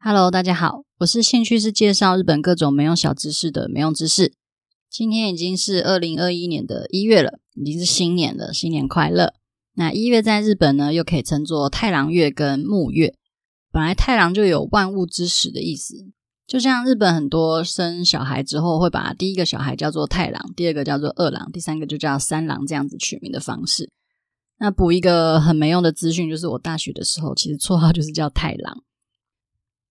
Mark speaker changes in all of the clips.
Speaker 1: Hello，大家好，我是兴趣是介绍日本各种没用小知识的没用知识。今天已经是二零二一年的一月了，已经是新年了，新年快乐。那一月在日本呢，又可以称作太郎月跟木月。本来太郎就有万物之始的意思，就像日本很多生小孩之后会把第一个小孩叫做太郎，第二个叫做二郎，第三个就叫三郎这样子取名的方式。那补一个很没用的资讯，就是我大学的时候其实绰号就是叫太郎。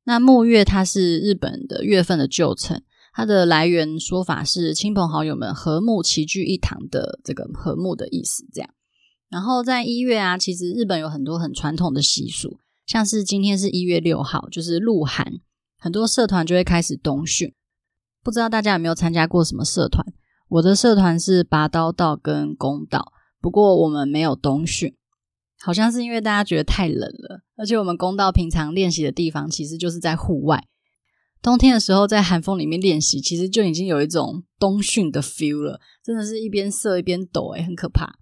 Speaker 1: 那木月它是日本的月份的旧称，它的来源说法是亲朋好友们和睦齐聚一堂的这个和睦的意思，这样。然后在一月啊，其实日本有很多很传统的习俗，像是今天是一月六号，就是鹿寒，很多社团就会开始冬训。不知道大家有没有参加过什么社团？我的社团是拔刀道跟弓道，不过我们没有冬训。好像是因为大家觉得太冷了，而且我们弓道平常练习的地方其实就是在户外。冬天的时候在寒风里面练习，其实就已经有一种冬训的 feel 了，真的是一边射一边抖，诶，很可怕。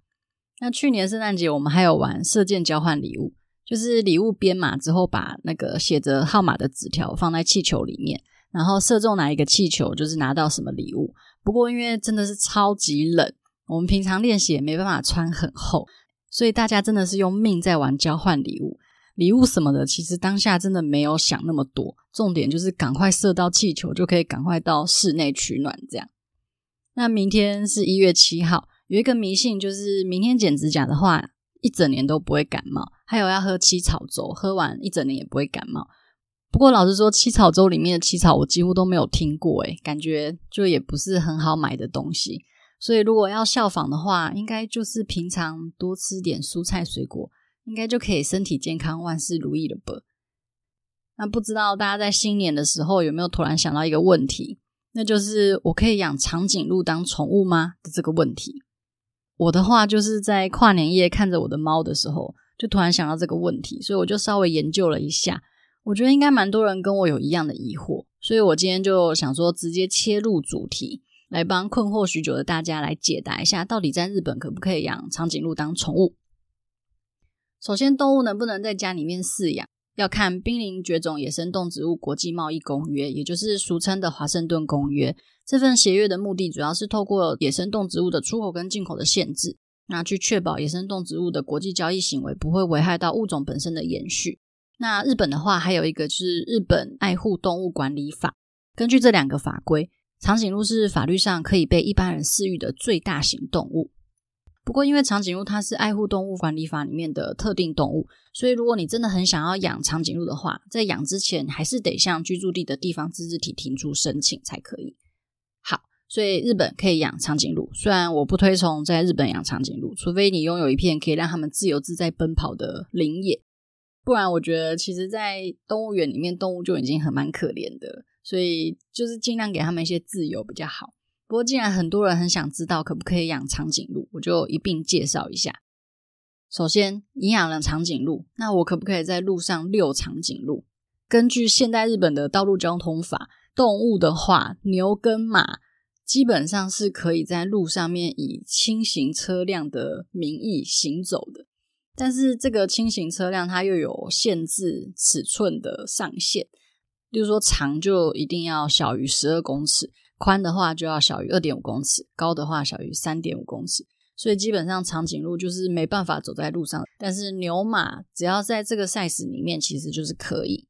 Speaker 1: 那去年圣诞节我们还有玩射箭交换礼物，就是礼物编码之后，把那个写着号码的纸条放在气球里面，然后射中哪一个气球，就是拿到什么礼物。不过因为真的是超级冷，我们平常练习也没办法穿很厚。所以大家真的是用命在玩交换礼物，礼物什么的，其实当下真的没有想那么多，重点就是赶快射到气球，就可以赶快到室内取暖这样。那明天是一月七号，有一个迷信，就是明天剪指甲的话，一整年都不会感冒。还有要喝七草粥，喝完一整年也不会感冒。不过老实说，七草粥里面的七草我几乎都没有听过，诶，感觉就也不是很好买的东西。所以，如果要效仿的话，应该就是平常多吃点蔬菜水果，应该就可以身体健康、万事如意了吧？那不知道大家在新年的时候有没有突然想到一个问题，那就是我可以养长颈鹿当宠物吗？的这个问题。我的话就是在跨年夜看着我的猫的时候，就突然想到这个问题，所以我就稍微研究了一下。我觉得应该蛮多人跟我有一样的疑惑，所以我今天就想说直接切入主题。来帮困惑许久的大家来解答一下，到底在日本可不可以养长颈鹿当宠物？首先，动物能不能在家里面饲养，要看《濒临绝种野生动植物国际贸易公约》，也就是俗称的华盛顿公约。这份协约的目的主要是透过野生动植物的出口跟进口的限制，那去确保野生动植物的国际交易行为不会危害到物种本身的延续。那日本的话，还有一个是《日本爱护动物管理法》，根据这两个法规。长颈鹿是法律上可以被一般人饲育的最大型动物。不过，因为长颈鹿它是爱护动物管理法里面的特定动物，所以如果你真的很想要养长颈鹿的话，在养之前还是得向居住地的地方自治体提出申请才可以。好，所以日本可以养长颈鹿，虽然我不推崇在日本养长颈鹿，除非你拥有一片可以让他们自由自在奔跑的林野，不然我觉得其实，在动物园里面，动物就已经很蛮可怜的。所以就是尽量给他们一些自由比较好。不过既然很多人很想知道可不可以养长颈鹿，我就一并介绍一下。首先，你养了长颈鹿，那我可不可以在路上遛长颈鹿？根据现代日本的道路交通法，动物的话，牛跟马基本上是可以在路上面以轻型车辆的名义行走的。但是这个轻型车辆它又有限制尺寸的上限。例如说，长就一定要小于十二公尺，宽的话就要小于二点五公尺，高的话小于三点五公尺。所以基本上长颈鹿就是没办法走在路上，但是牛马只要在这个 size 里面，其实就是可以。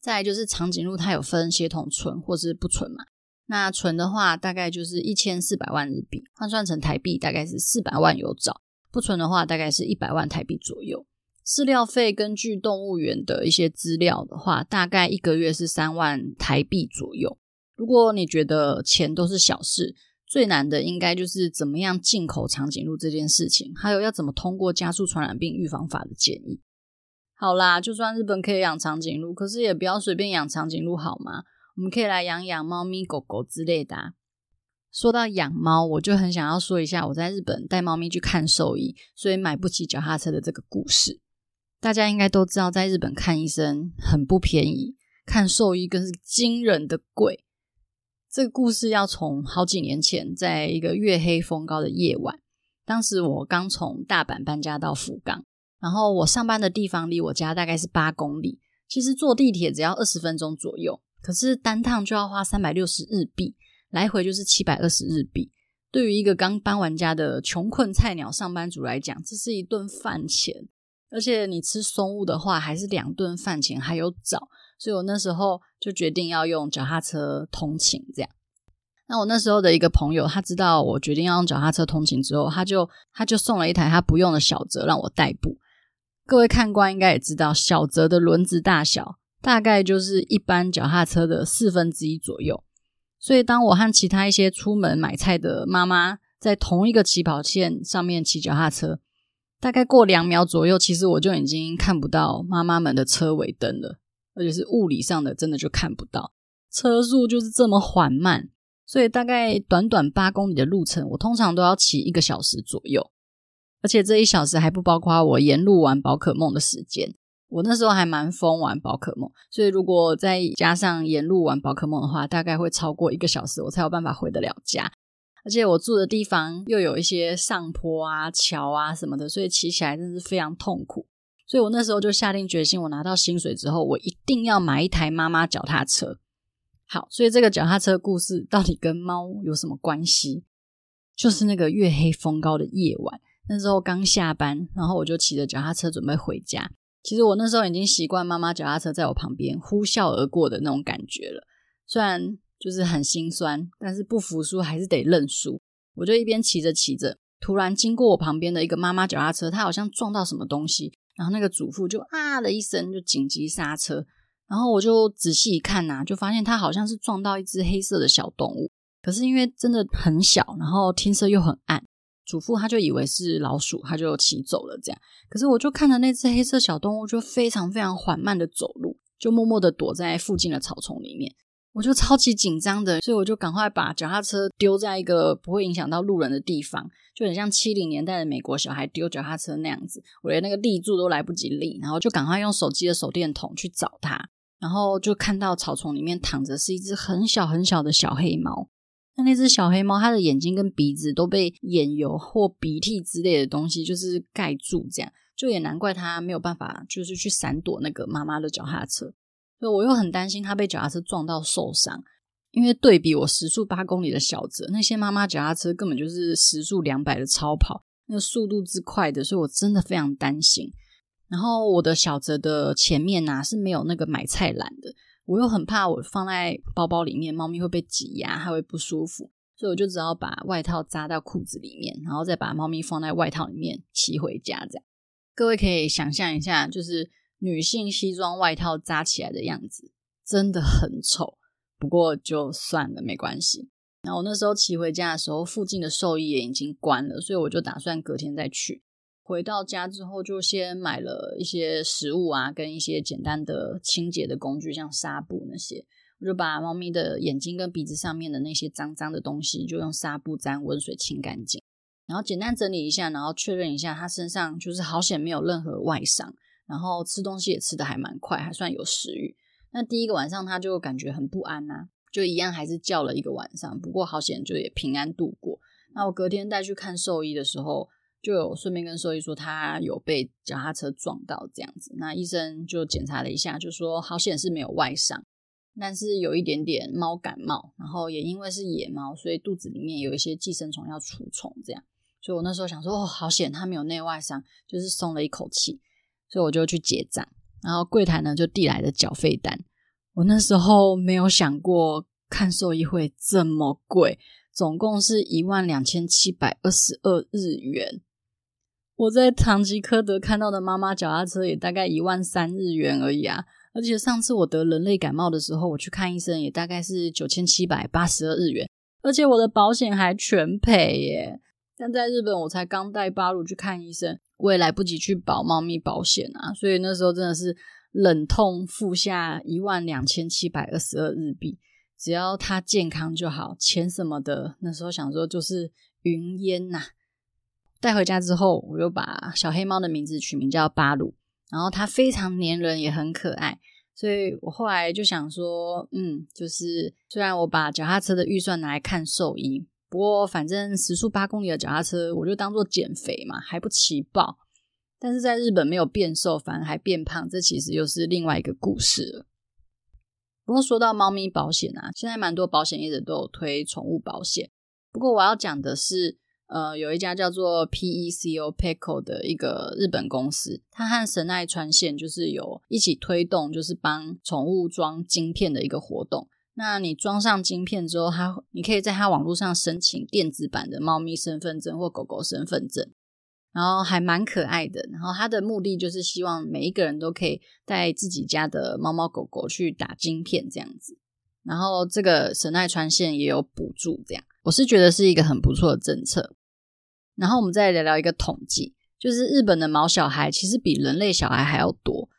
Speaker 1: 再来就是长颈鹿，它有分血统纯或是不纯嘛。那纯的话，大概就是一千四百万日币，换算成台币大概是四百万有找；不纯的话，大概是一百万台币左右。饲料费根据动物园的一些资料的话，大概一个月是三万台币左右。如果你觉得钱都是小事，最难的应该就是怎么样进口长颈鹿这件事情，还有要怎么通过加速传染病预防法的建议。好啦，就算日本可以养长颈鹿，可是也不要随便养长颈鹿好吗？我们可以来养养猫咪、狗狗之类的啊。说到养猫，我就很想要说一下我在日本带猫咪去看兽医，所以买不起脚踏车的这个故事。大家应该都知道，在日本看医生很不便宜，看兽医更是惊人的贵。这个故事要从好几年前，在一个月黑风高的夜晚，当时我刚从大阪搬家到福冈，然后我上班的地方离我家大概是八公里，其实坐地铁只要二十分钟左右，可是单趟就要花三百六十日币，来回就是七百二十日币。对于一个刚搬完家的穷困菜鸟上班族来讲，这是一顿饭钱，而且你吃松物的话，还是两顿饭钱还有找。所以我那时候就决定要用脚踏车通勤，这样。那我那时候的一个朋友，他知道我决定要用脚踏车通勤之后，他就他就送了一台他不用的小泽让我代步。各位看官应该也知道，小泽的轮子大小大概就是一般脚踏车的四分之一左右。所以当我和其他一些出门买菜的妈妈在同一个起跑线上面骑脚踏车，大概过两秒左右，其实我就已经看不到妈妈们的车尾灯了，而且是物理上的，真的就看不到。车速就是这么缓慢。所以大概短短八公里的路程，我通常都要骑一个小时左右，而且这一小时还不包括我沿路玩宝可梦的时间。我那时候还蛮疯玩宝可梦，所以如果再加上沿路玩宝可梦的话，大概会超过一个小时，我才有办法回得了家。而且我住的地方又有一些上坡啊、桥啊什么的，所以骑起来真的是非常痛苦。所以我那时候就下定决心，我拿到薪水之后，我一定要买一台妈妈脚踏车。好，所以这个脚踏车故事到底跟猫有什么关系？就是那个月黑风高的夜晚，那时候刚下班，然后我就骑着脚踏车准备回家。其实我那时候已经习惯妈妈脚踏车在我旁边呼啸而过的那种感觉了，虽然就是很心酸，但是不服输还是得认输。我就一边骑着骑着，突然经过我旁边的一个妈妈脚踏车，她好像撞到什么东西，然后那个主妇就啊的一声就紧急刹车。然后我就仔细一看呐，就发现它好像是撞到一只黑色的小动物。可是因为真的很小，然后天色又很暗，主妇他就以为是老鼠，他就骑走了这样。可是我就看着那只黑色小动物，就非常非常缓慢的走路，就默默的躲在附近的草丛里面。我就超级紧张的，所以我就赶快把脚踏车丢在一个不会影响到路人的地方，就很像七零年代的美国小孩丢脚踏车那样子。我连那个立柱都来不及立，然后就赶快用手机的手电筒去找它。然后就看到草丛里面躺着是一只很小很小的小黑猫。那那只小黑猫，它的眼睛跟鼻子都被眼油或鼻涕之类的东西就是盖住，这样就也难怪它没有办法就是去闪躲那个妈妈的脚踏车。所以我又很担心它被脚踏车撞到受伤，因为对比我时速八公里的小泽，那些妈妈脚踏车根本就是时速两百的超跑，那个速度之快的，所以我真的非常担心。然后我的小泽的前面呐、是没有那个买菜篮的，我又很怕我放在包包里面，猫咪会被挤压，它会不舒服，所以我就只好把外套扎到裤子里面，然后再把猫咪放在外套里面骑回家。这样，各位可以想象一下，就是女性西装外套扎起来的样子，真的很丑。不过就算了，没关系。然后我那时候骑回家的时候，附近的兽医也已经关了，所以我就打算隔天再去。回到家之后，就先买了一些食物啊，跟一些简单的清洁的工具，像纱布那些。我就把猫咪的眼睛跟鼻子上面的那些脏脏的东西，就用纱布沾温水清干净。然后简单整理一下，然后确认一下它身上就是好险没有任何外伤。然后吃东西也吃得还蛮快，还算有食欲。那第一个晚上他就感觉很不安呐、就一样还是叫了一个晚上。不过好险就也平安度过。那我隔天带去看兽医的时候，就有顺便跟兽医说他有被脚踏车撞到这样子，那医生就检查了一下，就说好险是没有外伤，但是有一点点猫感冒，然后也因为是野猫，所以肚子里面有一些寄生虫要除虫这样，所以我那时候想说哦，好险他没有内外伤，就是松了一口气，所以我就去结账，然后柜台呢就递来了缴费单，我那时候没有想过看兽医会这么贵，总共是一万两千七百二十二日元。我在唐吉诃德看到的妈妈脚踏车也大概一万三日元而已啊！而且上次我得人类感冒的时候，我去看医生也大概是九千七百八十二日元，而且我的保险还全赔耶。但在日本，我才刚带巴鲁去看医生，我也来不及去保猫咪保险啊！所以那时候真的是忍痛付下一万两千七百二十二日币，只要它健康就好，钱什么的，那时候想说就是云烟呐、啊。带回家之后，我又把小黑猫的名字取名叫巴鲁，然后它非常黏人，也很可爱，所以我后来就想说，嗯，就是虽然我把脚踏车的预算拿来看兽医，不过反正时速八公里的脚踏车，我就当做减肥嘛，还不骑爆。但是在日本没有变瘦，反而还变胖，这其实又是另外一个故事了。不过说到猫咪保险啊，现在蛮多保险业者都有推宠物保险。不过我要讲的是，呃，有一家叫做 PECO P E C O 的一个日本公司，它和神奈川县就是有一起推动，就是帮宠物装晶片的一个活动。那你装上晶片之后，它你可以在它网络上申请电子版的猫咪身份证或狗狗身份证，然后还蛮可爱的。然后它的目的就是希望每一个人都可以带自己家的猫猫狗狗去打晶片这样子。然后这个神奈川县也有补助，这样我是觉得是一个很不错的政策。然后我们再聊聊一个统计，就是日本的毛小孩其实比人类小孩还要多。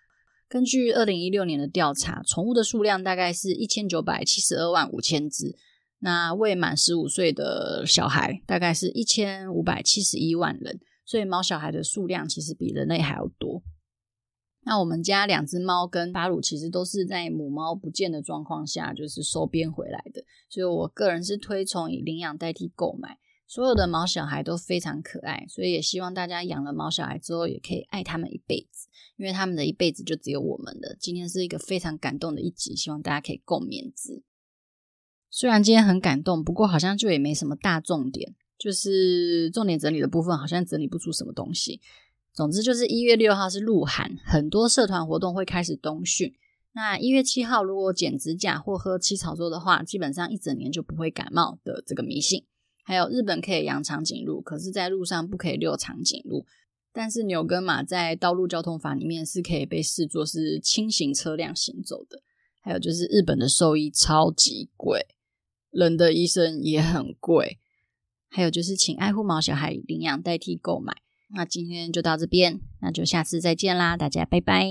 Speaker 1: 根据二零一六年的调查，宠物的数量大概是一千九百七十二万五千只。那未满十五岁的小孩大概是一千五百七十一万人，所以猫小孩的数量其实比人类还要多。那我们家两只猫跟巴鲁其实都是在母猫不见的状况下，就是收编回来的，所以我个人是推崇以领养代替购买。所有的毛小孩都非常可爱，所以也希望大家养了毛小孩之后，也可以爱他们一辈子，因为他们的一辈子就只有我们的。今天是一个非常感动的一集，希望大家可以共勉之。虽然今天很感动，不过好像就也没什么大重点，就是重点整理的部分好像整理不出什么东西。总之就是一月六号是鹿晗，很多社团活动会开始冬训。那一月七号如果剪指甲或喝七草粥的话，基本上一整年就不会感冒的这个迷信。还有日本可以养长颈鹿，可是，在路上不可以遛长颈鹿。但是牛跟马在道路交通法里面是可以被视作是轻型车辆行走的。还有就是日本的兽医超级贵，人的医生也很贵。还有就是，请爱护毛小孩，领养代替购买。那今天就到这边，那就下次再见啦，大家拜拜。